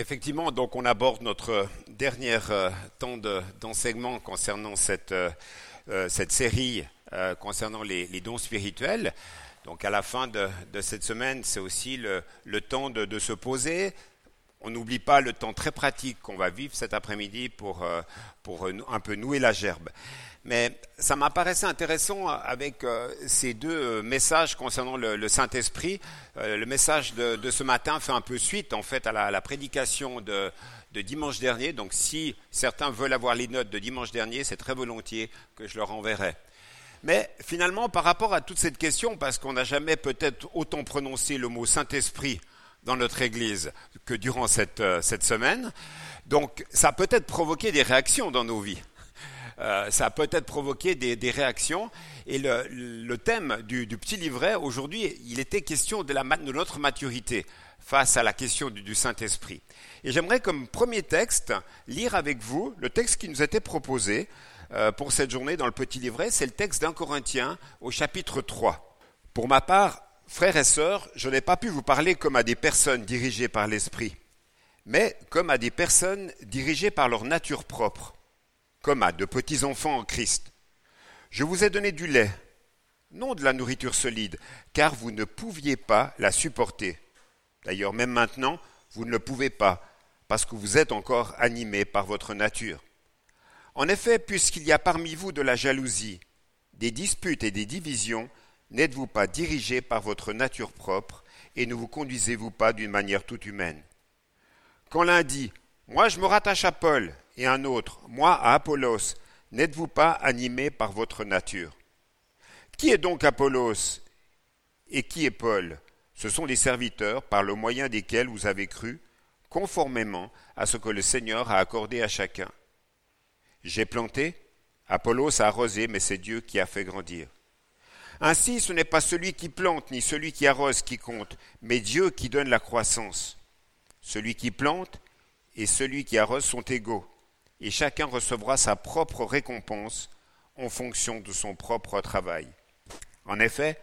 Effectivement, donc on aborde notre dernier euh, temps d'enseignement concernant cette, euh, euh, cette série concernant les, dons spirituels. Donc à la fin de, cette semaine, c'est aussi le, le temps de, se poser. On n'oublie pas le temps très pratique qu'on va vivre cet après-midi pour, pour un peu nouer la gerbe. Mais ça m'apparaissait intéressant avec euh, ces deux euh, messages concernant le, Saint-Esprit. Euh, le message de, ce matin fait un peu suite en fait à la, prédication de, dimanche dernier. Donc si certains veulent avoir les notes de dimanche dernier, c'est très volontiers que je leur enverrai. Mais finalement, par rapport à toute cette question, parce qu'on n'a jamais peut-être autant prononcé le mot Saint-Esprit dans notre Église que durant cette, cette semaine, donc ça a peut-être provoqué des réactions dans nos vies. Euh, ça a peut-être provoqué des, réactions. Et le, thème du, petit livret, aujourd'hui, il était question de, notre maturité face à la question du, Saint-Esprit. Et j'aimerais comme premier texte lire avec vous le texte qui nous était proposé euh, pour cette journée dans le petit livret, c'est le texte d'un Corinthien au chapitre 3. Pour ma part, frères et sœurs, je n'ai pas pu vous parler comme à des personnes dirigées par l'Esprit, mais comme à des personnes dirigées par leur nature propre comme à de petits enfants en Christ. Je vous ai donné du lait, non de la nourriture solide, car vous ne pouviez pas la supporter. D'ailleurs, même maintenant, vous ne le pouvez pas, parce que vous êtes encore animés par votre nature. En effet, puisqu'il y a parmi vous de la jalousie, des disputes et des divisions, n'êtes-vous pas dirigés par votre nature propre et ne vous conduisez-vous pas d'une manière toute humaine? Quand l'un dit Moi je me rattache à Paul et un autre, moi à Apollos, n'êtes-vous pas animés par votre nature? Qui est donc Apollos et qui est Paul? Ce sont les serviteurs par le moyen desquels vous avez cru, conformément à ce que le Seigneur a accordé à chacun. J'ai planté, Apollos a arrosé, mais c'est Dieu qui a fait grandir. Ainsi, ce n'est pas celui qui plante ni celui qui arrose qui compte, mais Dieu qui donne la croissance. Celui qui plante et celui qui arrose sont égaux et chacun recevra sa propre récompense en fonction de son propre travail. En effet,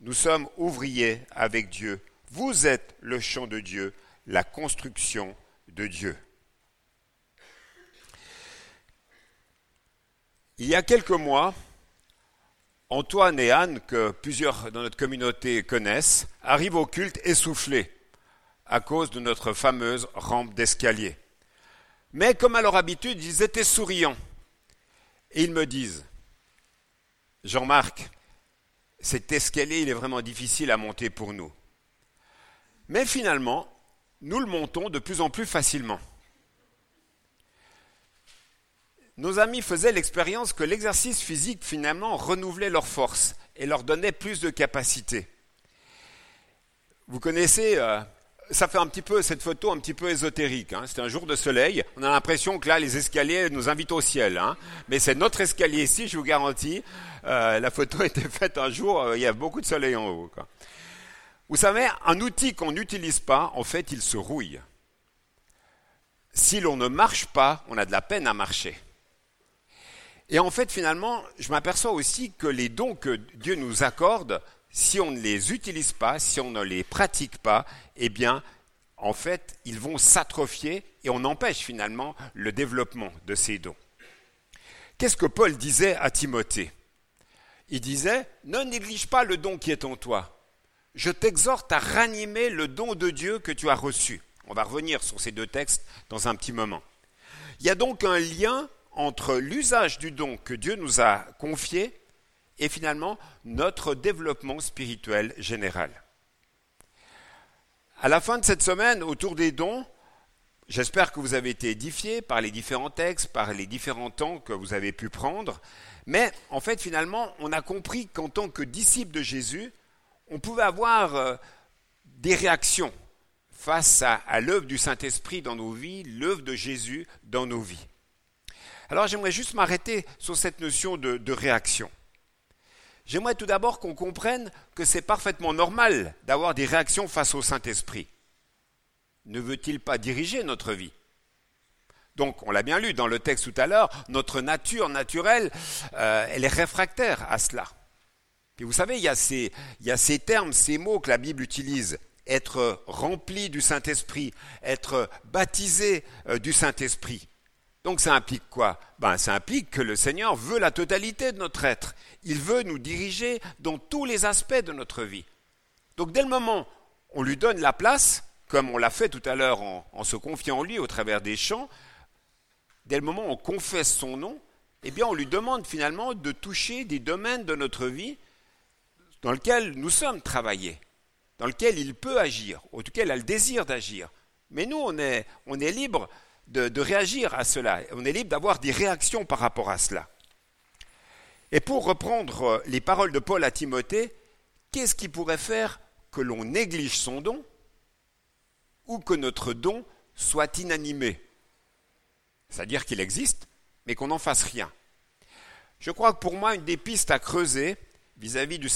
nous sommes ouvriers avec Dieu. Vous êtes le champ de Dieu, la construction de Dieu. Il y a quelques mois, Antoine et Anne, que plusieurs dans notre communauté connaissent, arrivent au culte essoufflés à cause de notre fameuse rampe d'escalier. Mais comme à leur habitude, ils étaient souriants. Et ils me disent, Jean-Marc, cet escalier, il est vraiment difficile à monter pour nous. Mais finalement, nous le montons de plus en plus facilement. Nos amis faisaient l'expérience que l'exercice physique finalement renouvelait leurs forces et leur donnait plus de capacité. Vous connaissez euh, ça fait un petit peu cette photo un petit peu ésotérique. Hein. C'est un jour de soleil. On a l'impression que là, les escaliers nous invitent au ciel. Hein. Mais c'est notre escalier ici, je vous garantis. Euh, la photo a été faite un jour, euh, il y a beaucoup de soleil en haut. Vous savez, un outil qu'on n'utilise pas, en fait, il se rouille. Si l'on ne marche pas, on a de la peine à marcher. Et en fait, finalement, je m'aperçois aussi que les dons que Dieu nous accorde si on ne les utilise pas, si on ne les pratique pas, eh bien, en fait, ils vont s'atrophier et on empêche finalement le développement de ces dons. Qu'est-ce que Paul disait à Timothée? Il disait, ne néglige pas le don qui est en toi. Je t'exhorte à ranimer le don de Dieu que tu as reçu. On va revenir sur ces deux textes dans un petit moment. Il y a donc un lien entre l'usage du don que Dieu nous a confié et finalement notre développement spirituel général. À la fin de cette semaine, autour des dons, j'espère que vous avez été édifiés par les différents textes, par les différents temps que vous avez pu prendre, mais en fait finalement, on a compris qu'en tant que disciple de Jésus, on pouvait avoir euh, des réactions face à, l'œuvre du Saint-Esprit dans nos vies, l'œuvre de Jésus dans nos vies. Alors j'aimerais juste m'arrêter sur cette notion de réaction. J'aimerais tout d'abord qu'on comprenne que c'est parfaitement normal d'avoir des réactions face au Saint-Esprit. Ne veut-il pas diriger notre vie? Donc, on l'a bien lu dans le texte tout à l'heure, notre nature naturelle, euh, elle est réfractaire à cela. Et vous savez, il y, a ces, il y a ces termes, ces mots que la Bible utilise. être rempli du Saint-Esprit, être baptisé euh, du Saint-Esprit. Donc ça implique quoi? Ben, Ça implique que le Seigneur veut la totalité de notre être. Il veut nous diriger dans tous les aspects de notre vie. Donc dès le moment où on lui donne la place, comme on l'a fait tout à l'heure en, en, se confiant en lui au travers des chants, dès le moment où on confesse son nom, eh bien on lui demande finalement de toucher des domaines de notre vie dans lesquels nous sommes travaillés, dans lesquels il peut agir, auquel il a le désir d'agir. Mais nous, on est, on est libre de, réagir à cela, on est libre d'avoir des réactions par rapport à cela. Et pour reprendre les paroles de Paul à Timothée, qu'est-ce qui pourrait faire que l'on néglige son don ou que notre don soit inanimé? C'est-à-dire qu'il existe, mais qu'on n'en fasse rien. Je crois que pour moi, une des pistes à creuser vis-à-vis de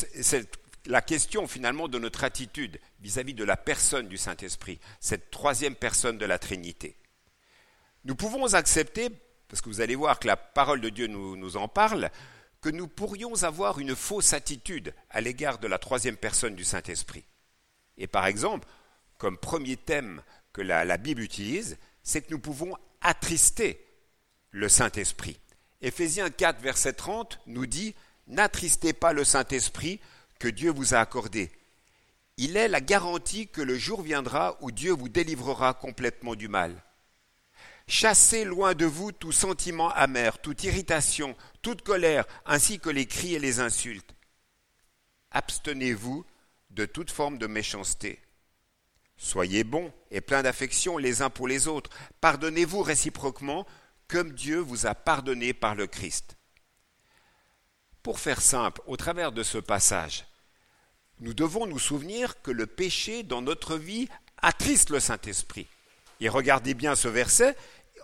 la question finalement de notre attitude vis-à-vis de la personne du Saint-Esprit, cette troisième personne de la Trinité. Nous pouvons accepter, parce que vous allez voir que la parole de Dieu nous, en parle, que nous pourrions avoir une fausse attitude à l'égard de la troisième personne du Saint-Esprit. Et par exemple, comme premier thème que la, la Bible utilise, c'est que nous pouvons attrister le Saint-Esprit. Éphésiens 4, verset 30 nous dit N'attristez pas le Saint-Esprit que Dieu vous a accordé. Il est la garantie que le jour viendra où Dieu vous délivrera complètement du mal. Chassez loin de vous tout sentiment amer, toute irritation, toute colère, ainsi que les cris et les insultes. Abstenez-vous de toute forme de méchanceté. Soyez bons et pleins d'affection les uns pour les autres. Pardonnez-vous réciproquement comme Dieu vous a pardonné par le Christ. Pour faire simple, au travers de ce passage, nous devons nous souvenir que le péché dans notre vie attriste le Saint-Esprit. Et regardez bien ce verset,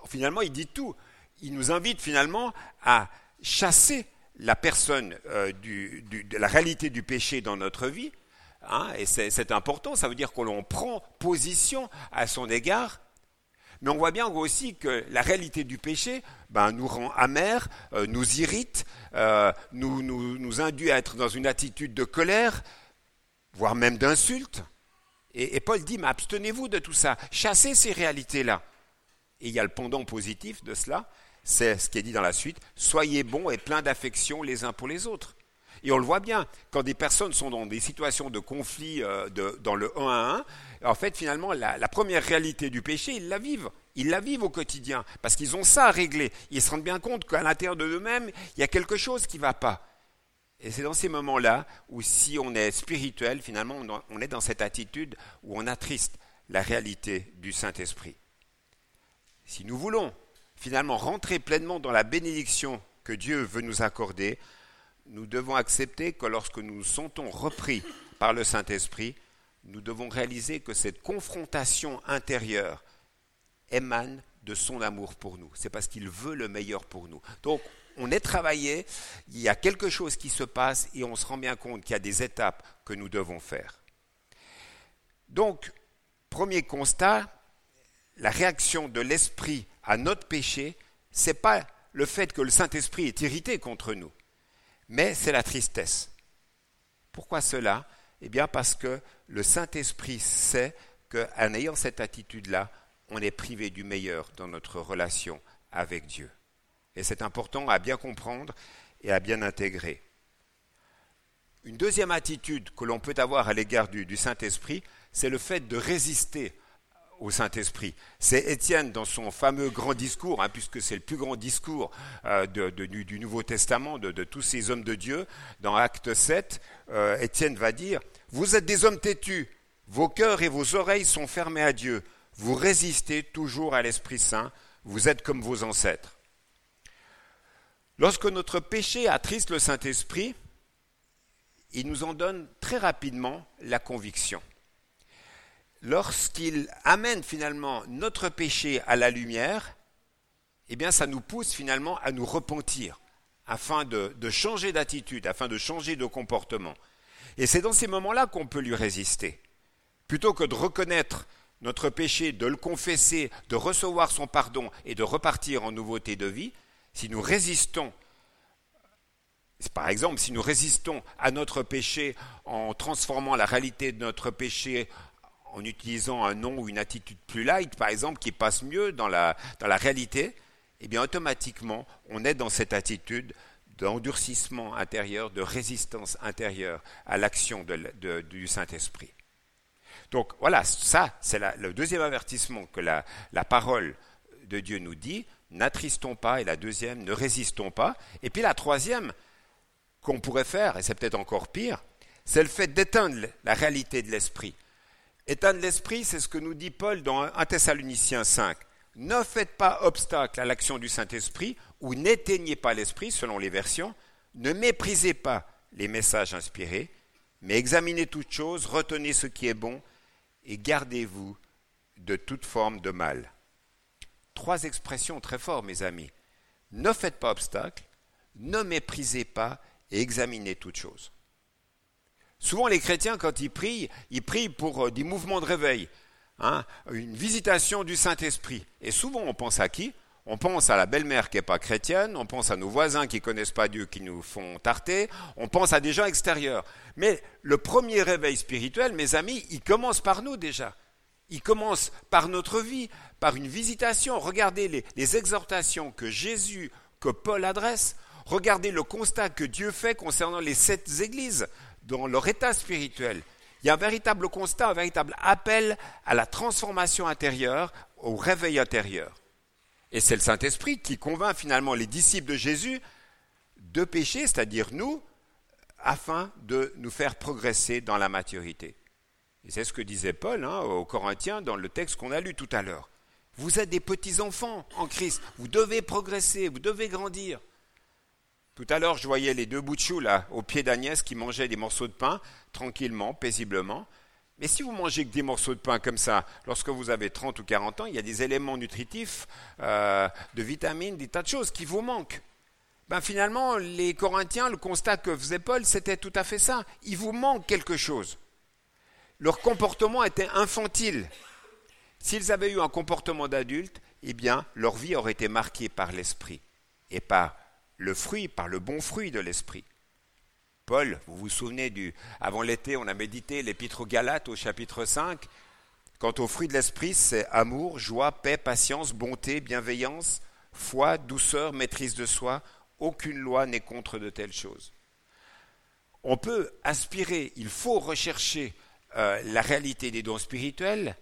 finalement il dit tout. Il nous invite finalement à chasser la personne euh, de la réalité du péché dans notre vie. Hein, et c'est important, ça veut dire qu'on prend position à son égard mais on voit bien aussi que la réalité du péché ben, nous rend amers, euh, nous irrite, euh, nous, induit à être dans une attitude de colère, voire même d'insulte. Et, et, Paul dit, mais abstenez-vous de tout ça, chassez ces réalités-là. Et il y a le pendant positif de cela, c'est ce qui est dit dans la suite, soyez bons et pleins d'affection les uns pour les autres. Et on le voit bien, quand des personnes sont dans des situations de conflit euh, dans le 1 à 1, en fait, finalement, la, la, première réalité du péché, ils la vivent. Ils la vivent au quotidien, parce qu'ils ont ça à régler. Ils se rendent bien compte qu'à l'intérieur de eux-mêmes, il y a quelque chose qui ne va pas. Et c'est dans ces moments-là où, si on est spirituel, finalement, on est dans cette attitude où on attriste la réalité du Saint-Esprit. Si nous voulons finalement rentrer pleinement dans la bénédiction que Dieu veut nous accorder, nous devons accepter que lorsque nous nous sentons repris par le Saint-Esprit, nous devons réaliser que cette confrontation intérieure émane de son amour pour nous. C'est parce qu'il veut le meilleur pour nous. Donc, on est travaillé, il y a quelque chose qui se passe et on se rend bien compte qu'il y a des étapes que nous devons faire. Donc, premier constat, la réaction de l'esprit à notre péché, c'est pas le fait que le Saint-Esprit est irrité contre nous mais c'est la tristesse. Pourquoi cela? Eh bien parce que le Saint-Esprit sait qu'en ayant cette attitude-là, on est privé du meilleur dans notre relation avec Dieu. Et c'est important à bien comprendre et à bien intégrer. Une deuxième attitude que l'on peut avoir à l'égard du, du Saint-Esprit, c'est le fait de résister au Saint-Esprit. C'est Étienne dans son fameux grand discours, hein, puisque c'est le plus grand discours euh, du Nouveau Testament de, de, tous ces hommes de Dieu. Dans Acte 7, euh, Étienne va dire, Vous êtes des hommes têtus, vos cœurs et vos oreilles sont fermés à Dieu, vous résistez toujours à l'Esprit Saint, vous êtes comme vos ancêtres. Lorsque notre péché attriste le Saint-Esprit, il nous en donne très rapidement la conviction lorsqu'il amène finalement notre péché à la lumière, eh bien ça nous pousse finalement à nous repentir, afin de, changer d'attitude, afin de changer de comportement. Et c'est dans ces moments-là qu'on peut lui résister. Plutôt que de reconnaître notre péché, de le confesser, de recevoir son pardon et de repartir en nouveauté de vie, si nous résistons par exemple, si nous résistons à notre péché en transformant la réalité de notre péché en utilisant un nom ou une attitude plus light, par exemple, qui passe mieux dans la, réalité, eh bien automatiquement, on est dans cette attitude d'endurcissement intérieur, de résistance intérieure à l'action du Saint-Esprit. Donc voilà, ça, c'est le deuxième avertissement que la, la parole de Dieu nous dit. N'attristons pas. Et la deuxième, ne résistons pas. Et puis la troisième, qu'on pourrait faire, et c'est peut-être encore pire, c'est le fait d'éteindre la réalité de l'esprit. Éteindre l'esprit, c'est ce que nous dit Paul dans 1 Thessaloniciens 5. Ne faites pas obstacle à l'action du Saint-Esprit ou n'éteignez pas l'esprit, selon les versions. Ne méprisez pas les messages inspirés, mais examinez toutes choses, retenez ce qui est bon et gardez-vous de toute forme de mal. Trois expressions très fortes, mes amis. Ne faites pas obstacle, ne méprisez pas et examinez toutes choses. Souvent, les chrétiens, quand ils prient, ils prient pour euh, des mouvements de réveil, hein, une visitation du Saint-Esprit. Et souvent, on pense à qui? On pense à la belle-mère qui n'est pas chrétienne, on pense à nos voisins qui ne connaissent pas Dieu, qui nous font tarter, on pense à des gens extérieurs. Mais le premier réveil spirituel, mes amis, il commence par nous déjà. Il commence par notre vie, par une visitation. Regardez les, les exhortations que Jésus, que Paul adresse. Regardez le constat que Dieu fait concernant les sept églises dans leur état spirituel. Il y a un véritable constat, un véritable appel à la transformation intérieure, au réveil intérieur. Et c'est le Saint-Esprit qui convainc finalement les disciples de Jésus de pécher, c'est-à-dire nous, afin de nous faire progresser dans la maturité. Et c'est ce que disait Paul hein, aux Corinthiens dans le texte qu'on a lu tout à l'heure. Vous êtes des petits-enfants en Christ, vous devez progresser, vous devez grandir. Tout à l'heure, je voyais les deux bouts de chou là, au pied d'Agnès qui mangeaient des morceaux de pain, tranquillement, paisiblement. Mais si vous mangez que des morceaux de pain comme ça, lorsque vous avez 30 ou 40 ans, il y a des éléments nutritifs, euh, de vitamines, des tas de choses qui vous manquent. Ben finalement, les Corinthiens, le constat que faisait Paul, c'était tout à fait ça. Il vous manque quelque chose. Leur comportement était infantile. S'ils avaient eu un comportement d'adulte, eh bien, leur vie aurait été marquée par l'esprit et par le fruit, par le bon fruit de l'esprit. Paul, vous vous souvenez du. Avant l'été, on a médité l'épître aux Galates au chapitre 5. Quant au fruit de l'esprit, c'est amour, joie, paix, patience, bonté, bienveillance, foi, douceur, maîtrise de soi. Aucune loi n'est contre de telles choses. On peut aspirer, il faut rechercher euh, la réalité des dons spirituels,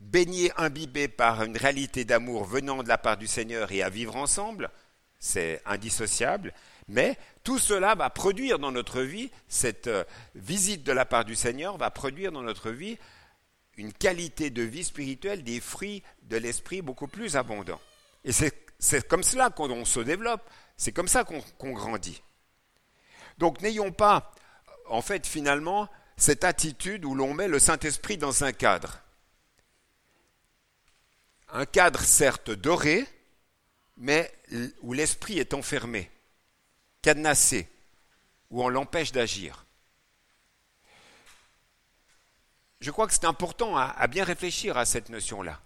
baigner, imbibé par une réalité d'amour venant de la part du Seigneur et à vivre ensemble, c'est indissociable, mais tout cela va produire dans notre vie, cette euh, visite de la part du Seigneur va produire dans notre vie une qualité de vie spirituelle, des fruits de l'esprit beaucoup plus abondants. Et c'est comme cela qu'on se développe, c'est comme ça qu'on grandit. Donc n'ayons pas, en fait, finalement, cette attitude où l'on met le Saint-Esprit dans un cadre. Un cadre certes doré, mais où l'esprit est enfermé, cadenassé, où on l'empêche d'agir. Je crois que c'est important à, bien réfléchir à cette notion-là.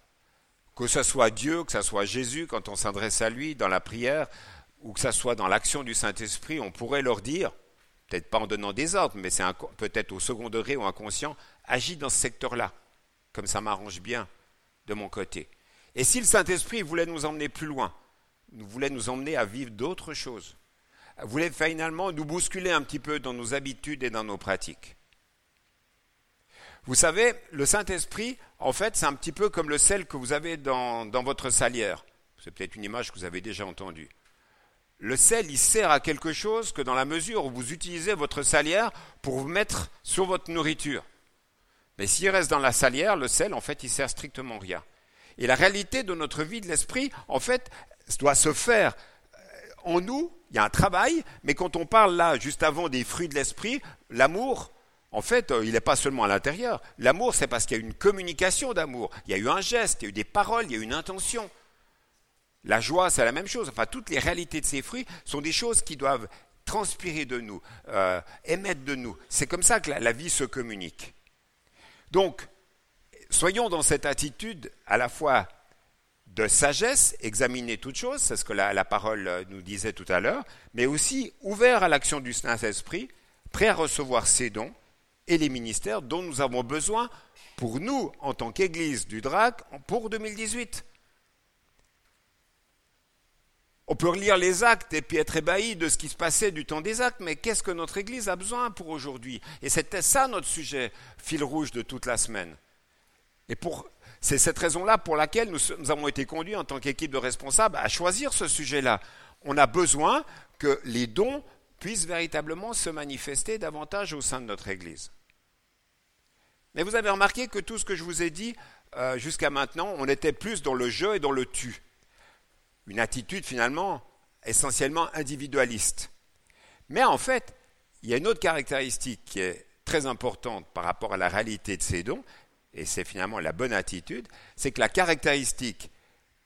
Que ce soit Dieu, que ce soit Jésus, quand on s'adresse à lui dans la prière, ou que ce soit dans l'action du Saint-Esprit, on pourrait leur dire, peut-être pas en donnant des ordres, mais c'est peut-être au second degré ou inconscient, agis dans ce secteur-là, comme ça m'arrange bien de mon côté. Et si le Saint-Esprit voulait nous emmener plus loin, voulait nous emmener à vivre d'autres choses, voulait finalement nous bousculer un petit peu dans nos habitudes et dans nos pratiques. Vous savez, le Saint-Esprit, en fait, c'est un petit peu comme le sel que vous avez dans, dans votre salière. C'est peut-être une image que vous avez déjà entendue. Le sel, il sert à quelque chose que dans la mesure où vous utilisez votre salière pour vous mettre sur votre nourriture. Mais s'il reste dans la salière, le sel, en fait, il sert strictement rien. Et la réalité de notre vie de l'esprit, en fait, doit se faire en nous. Il y a un travail, mais quand on parle là, juste avant des fruits de l'esprit, l'amour, en fait, euh, il n'est pas seulement à l'intérieur. L'amour, c'est parce qu'il y a une communication d'amour. Il y a eu un geste, il y a eu des paroles, il y a eu une intention. La joie, c'est la même chose. Enfin, toutes les réalités de ces fruits sont des choses qui doivent transpirer de nous, euh, émettre de nous. C'est comme ça que la vie se communique. Donc, soyons dans cette attitude à la fois de sagesse, examiner toutes choses, c'est ce que la, parole nous disait tout à l'heure, mais aussi ouvert à l'action du Saint-Esprit, prêt à recevoir ses dons et les ministères dont nous avons besoin pour nous, en tant qu'Église du DRAC, pour 2018. On peut relire les actes et puis être ébahi de ce qui se passait du temps des actes, mais qu'est-ce que notre Église a besoin pour aujourd'hui? Et c'était ça notre sujet, fil rouge de toute la semaine. Et c'est cette raison-là pour laquelle nous, avons été conduits en tant qu'équipe de responsables à choisir ce sujet-là. On a besoin que les dons puissent véritablement se manifester davantage au sein de notre Église. Mais vous avez remarqué que tout ce que je vous ai dit euh, jusqu'à maintenant, on était plus dans le jeu et dans le tu. Une attitude finalement essentiellement individualiste. Mais en fait, il y a une autre caractéristique qui est très importante par rapport à la réalité de ces dons, et c'est finalement la bonne attitude, c'est que la caractéristique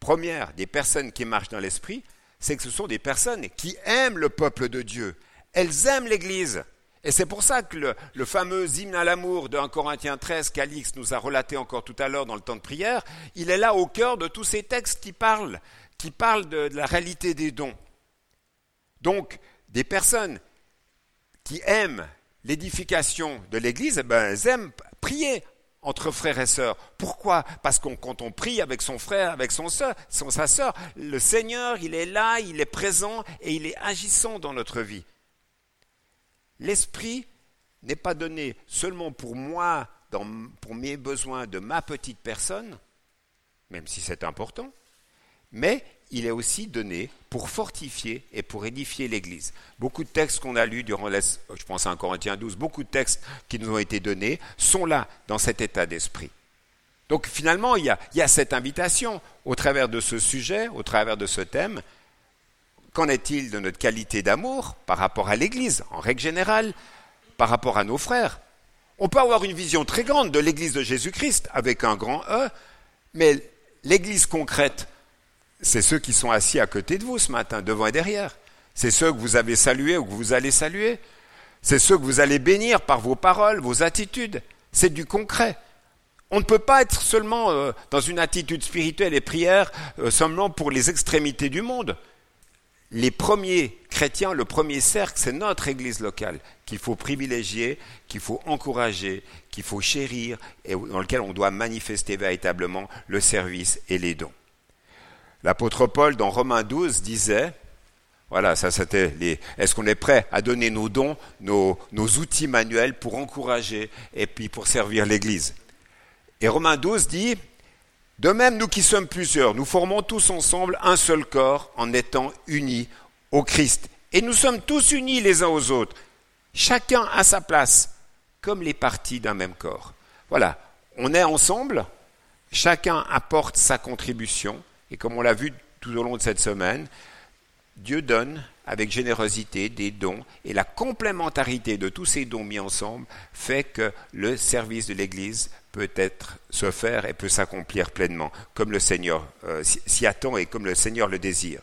première des personnes qui marchent dans l'esprit, c'est que ce sont des personnes qui aiment le peuple de Dieu. Elles aiment l'Église. Et c'est pour ça que le, fameux hymne à l'amour de 1 Corinthiens 13 qu'Alix nous a relaté encore tout à l'heure dans le temps de prière, il est là au cœur de tous ces textes qui parlent, qui parlent de, la réalité des dons. Donc, des personnes qui aiment l'édification de l'Église, eh ben, elles aiment prier entre frères et sœurs. Pourquoi? Parce que quand on prie avec son frère, avec son soeur, son, sa sœur, le Seigneur, il est là, il est présent et il est agissant dans notre vie. L'esprit n'est pas donné seulement pour moi, pour mes besoins de ma petite personne, même si c'est important, mais il est aussi donné pour fortifier et pour édifier l'Église. Beaucoup de textes qu'on a lus durant, je pense à 1 Corinthiens 12, beaucoup de textes qui nous ont été donnés sont là, dans cet état d'esprit. Donc finalement, il y, a, il y a cette invitation au travers de ce sujet, au travers de ce thème. Qu'en est-il de notre qualité d'amour par rapport à l'Église, en règle générale, par rapport à nos frères? On peut avoir une vision très grande de l'Église de Jésus-Christ avec un grand E, mais l'Église concrète, c'est ceux qui sont assis à côté de vous ce matin, devant et derrière. C'est ceux que vous avez salués ou que vous allez saluer. C'est ceux que vous allez bénir par vos paroles, vos attitudes. C'est du concret. On ne peut pas être seulement euh, dans une attitude spirituelle et prière euh, seulement pour les extrémités du monde. Les premiers chrétiens, le premier cercle, c'est notre Église locale qu'il faut privilégier, qu'il faut encourager, qu'il faut chérir et dans lequel on doit manifester véritablement le service et les dons. L'apôtre Paul, dans Romains 12, disait, voilà, ça c'était les. Est-ce qu'on est prêt à donner nos dons, nos, outils manuels pour encourager et puis pour servir l'Église? Et Romains 12 dit De même, nous qui sommes plusieurs, nous formons tous ensemble un seul corps en étant unis au Christ. Et nous sommes tous unis les uns aux autres, chacun à sa place, comme les parties d'un même corps. Voilà, on est ensemble, chacun apporte sa contribution et comme on l'a vu tout au long de cette semaine, Dieu donne avec générosité des dons et la complémentarité de tous ces dons mis ensemble fait que le service de l'Église peut être se faire et peut s'accomplir pleinement, comme le Seigneur euh, s'y attend et comme le Seigneur le désire.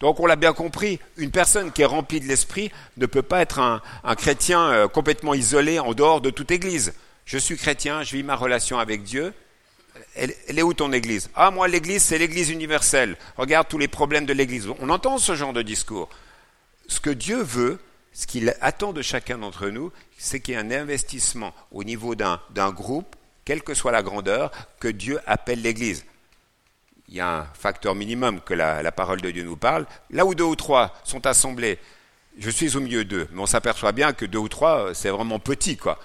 Donc on l'a bien compris, une personne qui est remplie de l'Esprit ne peut pas être un, chrétien euh, complètement isolé en dehors de toute Église. Je suis chrétien, je vis ma relation avec Dieu, elle, est où ton église? Ah, moi, l'église, c'est l'église universelle. Regarde tous les problèmes de l'église. On entend ce genre de discours. Ce que Dieu veut, ce qu'il attend de chacun d'entre nous, c'est qu'il y ait un investissement au niveau d'un groupe, quelle que soit la grandeur, que Dieu appelle l'église. Il y a un facteur minimum que la, la parole de Dieu nous parle. Là où deux ou trois sont assemblés, je suis au milieu d'eux, mais on s'aperçoit bien que deux ou trois, c'est vraiment petit, quoi.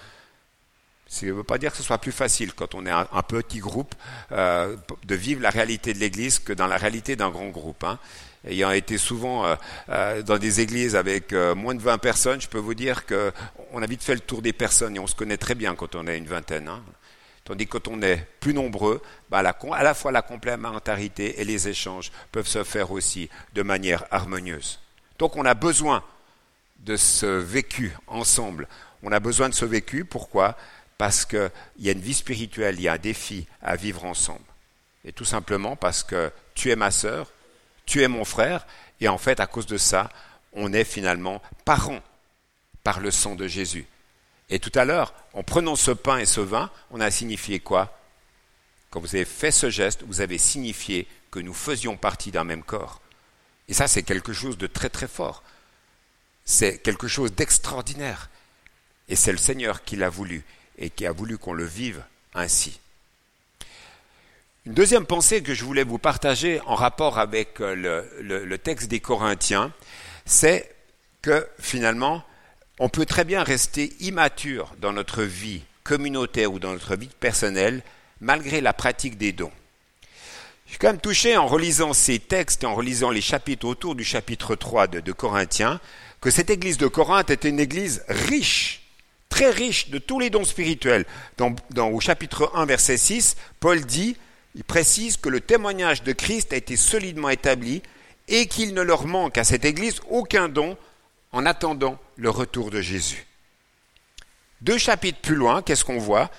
Ça ne veut pas dire que ce soit plus facile quand on est un, petit groupe euh, de vivre la réalité de l'Église que dans la réalité d'un grand groupe. Hein. Ayant été souvent euh, euh, dans des églises avec moins de 20 personnes, je peux vous dire qu'on a vite fait le tour des personnes et on se connaît très bien quand on est une vingtaine. Hein. Tandis que quand on est plus nombreux, bah, à la fois la complémentarité et les échanges peuvent se faire aussi de manière harmonieuse. Donc on a besoin de ce vécu ensemble. On a besoin de ce vécu. Pourquoi? Parce qu'il y a une vie spirituelle, il y a un défi à vivre ensemble. Et tout simplement parce que tu es ma sœur, tu es mon frère, et en fait, à cause de ça, on est finalement parents par le sang de Jésus. Et tout à l'heure, en prenant ce pain et ce vin, on a signifié quoi? Quand vous avez fait ce geste, vous avez signifié que nous faisions partie d'un même corps. Et ça, c'est quelque chose de très très fort. C'est quelque chose d'extraordinaire. Et c'est le Seigneur qui l'a voulu et qui a voulu qu'on le vive ainsi. Une deuxième pensée que je voulais vous partager en rapport avec euh, le, texte des Corinthiens, c'est que finalement, on peut très bien rester immature dans notre vie communautaire ou dans notre vie personnelle, malgré la pratique des dons. Je suis quand même touché en relisant ces textes en relisant les chapitres autour du chapitre 3 de, de Corinthiens, que cette église de Corinthe était une église riche, très riche de tous les dons spirituels. Dans, au chapitre 1, verset 6, Paul dit, il précise que le témoignage de Christ a été solidement établi et qu'il ne leur manque à cette église aucun don en attendant le retour de Jésus. Deux chapitres plus loin, qu'est-ce qu'on voit?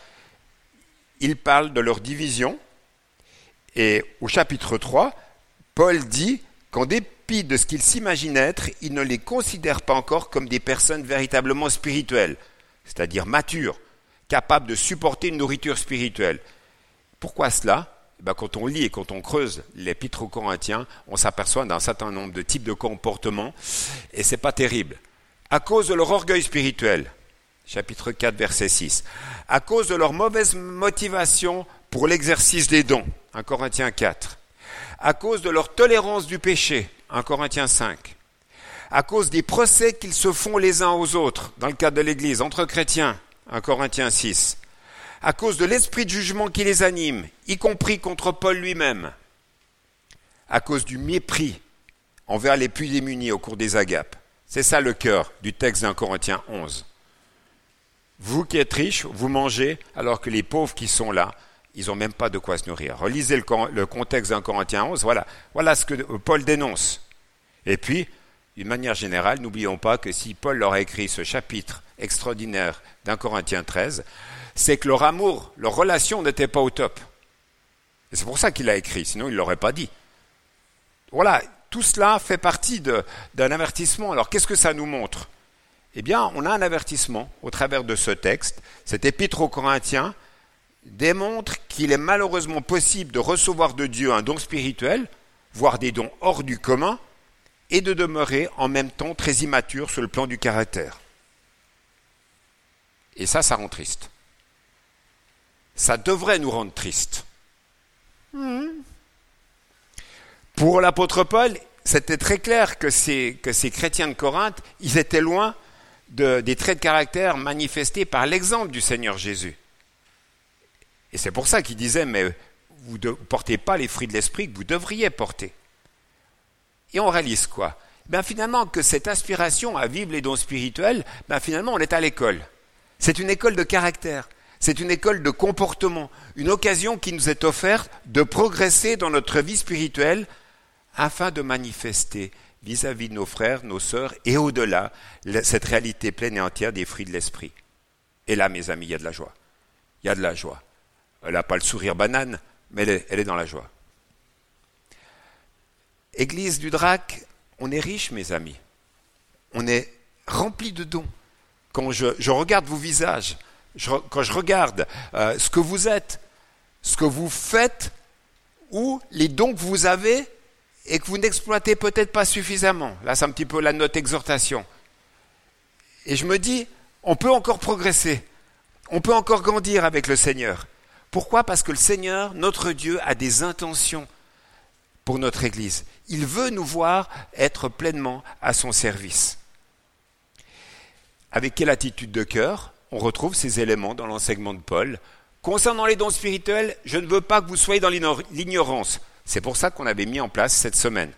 Il parle de leur division. Et au chapitre 3, Paul dit qu'en dépit de ce qu'ils s'imaginent être, il ne les considère pas encore comme des personnes véritablement spirituelles, c'est-à-dire matures, capables de supporter une nourriture spirituelle. Pourquoi cela? Ben, Quand on lit et quand on creuse l'épître aux Corinthiens, on s'aperçoit d'un certain nombre de types de comportements, et c'est pas terrible. À cause de leur orgueil spirituel, chapitre 4, verset 6. À cause de leur mauvaise motivation pour l'exercice des dons, 1 Corinthiens 4. À cause de leur tolérance du péché, 1 Corinthiens 5. À cause des procès qu'ils se font les uns aux autres, dans le cadre de l'Église, entre chrétiens, 1 Corinthiens 6. À cause de l'esprit de jugement qui les anime, y compris contre Paul lui-même. À cause du mépris envers les plus démunis au cours des agapes. C'est ça le cœur du texte d'un Corinthiens 11. Vous qui êtes riches, vous mangez, alors que les pauvres qui sont là, ils n'ont même pas de quoi se nourrir. Relisez le, contexte d'un Corinthiens 11, voilà, voilà ce que Paul dénonce. Et puis, d'une manière générale, n'oublions pas que si Paul leur a écrit ce chapitre extraordinaire d'un Corinthiens 13, c'est que leur amour, leur relation n'était pas au top. Et c'est pour ça qu'il a écrit, sinon il ne l'aurait pas dit. Voilà, tout cela fait partie d'un avertissement. Alors qu'est-ce que ça nous montre? Eh bien, on a un avertissement au travers de ce texte. Cet épître aux Corinthiens démontre qu'il est malheureusement possible de recevoir de Dieu un don spirituel, voire des dons hors du commun, et de demeurer en même temps très immature sur le plan du caractère. Et ça, ça rend triste. Ça devrait nous rendre tristes. Hmm. Pour l'apôtre Paul, c'était très clair que ces, que ces chrétiens de Corinthe, ils étaient loin des traits de caractère manifestés par l'exemple du Seigneur Jésus. Et c'est pour ça qu'il disait, mais vous ne portez pas les fruits de l'esprit que vous devriez porter. Et on réalise quoi? Ben Finalement, que cette aspiration à vivre les dons spirituels, ben finalement, on est à l'école. C'est une école de caractère, c'est une école de comportement, une occasion qui nous est offerte de progresser dans notre vie spirituelle afin de manifester vis-à-vis de nos frères, nos sœurs, et au-delà, cette réalité pleine et entière des fruits de l'esprit. Et là, mes amis, il y a de la joie. Il y a de la joie. Elle n'a pas le sourire banane, mais elle est, elle est, dans la joie. Église du Drac, on est riche, mes amis. On est rempli de dons. Quand je, regarde vos visages, quand je regarde euh, ce que vous êtes, ce que vous faites, ou les dons que vous avez, et que vous n'exploitez peut-être pas suffisamment. Là, c'est un petit peu la note exhortation. Et je me dis, on peut encore progresser. On peut encore grandir avec le Seigneur. Pourquoi? Parce que le Seigneur, notre Dieu, a des intentions pour notre Église. Il veut nous voir être pleinement à son service. Avec quelle attitude de cœur on retrouve ces éléments dans l'enseignement de Paul Concernant les dons spirituels, je ne veux pas que vous soyez dans l'ignorance. C'est pour ça qu'on avait mis en place cette semaine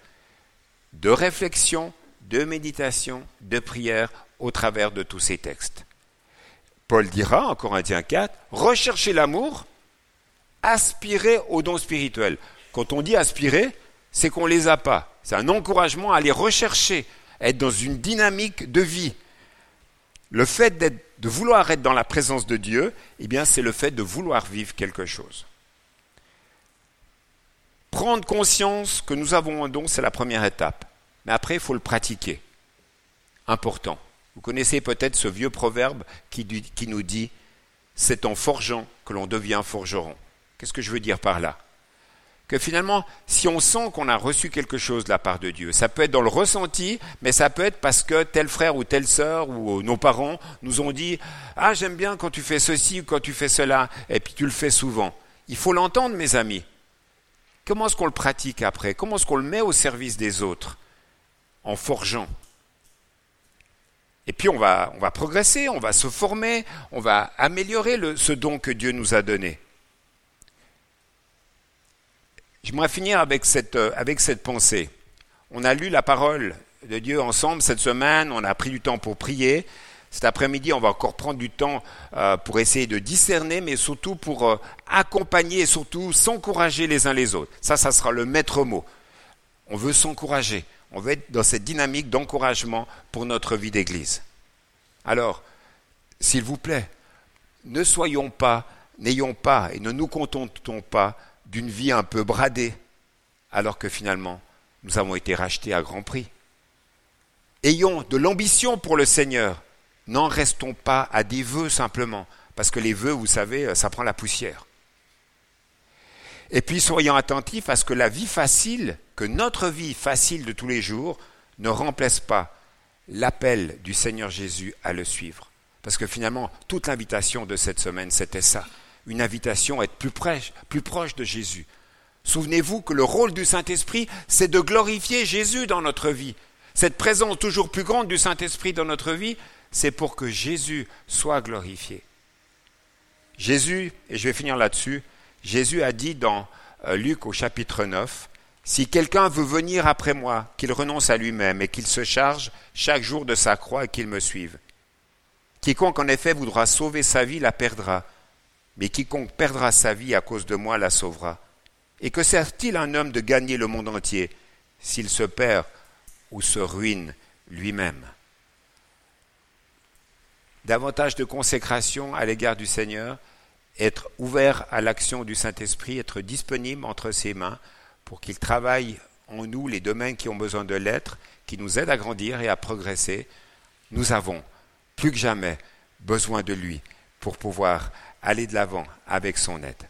de réflexion, de méditation, de prière au travers de tous ces textes. Paul dira en Corinthiens 4, recherchez l'amour, aspirez aux dons spirituels. Quand on dit aspirer, c'est qu'on ne les a pas. C'est un encouragement à les rechercher, être dans une dynamique de vie. Le fait de vouloir être dans la présence de Dieu, eh c'est le fait de vouloir vivre quelque chose. Prendre conscience que nous avons un don, c'est la première étape. Mais après, il faut le pratiquer. Important. Vous connaissez peut-être ce vieux proverbe qui nous dit C'est en forgeant que l'on devient forgeron. Qu'est-ce que je veux dire par là? Que finalement, si on sent qu'on a reçu quelque chose de la part de Dieu, ça peut être dans le ressenti, mais ça peut être parce que tel frère ou telle sœur ou nos parents nous ont dit Ah, j'aime bien quand tu fais ceci ou quand tu fais cela, et puis tu le fais souvent. Il faut l'entendre, mes amis. Comment est-ce qu'on le pratique après? Comment est-ce qu'on le met au service des autres En forgeant? Et puis on va, on va progresser, on va se former, on va améliorer ce don que Dieu nous a donné. J'aimerais finir avec cette, euh, avec cette pensée. On a lu la parole de Dieu ensemble cette semaine, on a pris du temps pour prier. Cet après-midi, on va encore prendre du temps euh, pour essayer de discerner, mais surtout pour euh, accompagner et surtout s'encourager les uns les autres. Ça, ça sera le maître mot. On veut s'encourager. On veut être dans cette dynamique d'encouragement pour notre vie d'Église. Alors, s'il vous plaît, ne soyons pas, n'ayons pas et ne nous contentons pas d'une vie un peu bradée, alors que finalement, nous avons été rachetés à grand prix. Ayons de l'ambition pour le Seigneur. N'en restons pas à des vœux simplement, parce que les vœux, vous savez, ça prend la poussière. Et puis soyons attentifs à ce que la vie facile, que notre vie facile de tous les jours, ne remplace pas l'appel du Seigneur Jésus à le suivre. Parce que finalement, toute l'invitation de cette semaine, c'était ça une invitation à être plus, proche, plus proche de Jésus. Souvenez-vous que le rôle du Saint-Esprit, c'est de glorifier Jésus dans notre vie. Cette présence toujours plus grande du Saint-Esprit dans notre vie, c'est pour que Jésus soit glorifié. Jésus, et je vais finir là-dessus, Jésus a dit dans euh, Luc au chapitre 9, Si quelqu'un veut venir après moi, qu'il renonce à lui-même et qu'il se charge chaque jour de sa croix et qu'il me suive. Quiconque en effet voudra sauver sa vie la perdra, mais quiconque perdra sa vie à cause de moi la sauvera. Et que sert-il un homme de gagner le monde entier s'il se perd ou se ruine lui-même? Davantage de consécration à l'égard du Seigneur, être ouvert à l'action du Saint-Esprit, être disponible entre ses mains pour qu'il travaille en nous les domaines qui ont besoin de l'être, qui nous aident à grandir et à progresser. Nous avons plus que jamais besoin de lui pour pouvoir aller de l'avant avec son aide.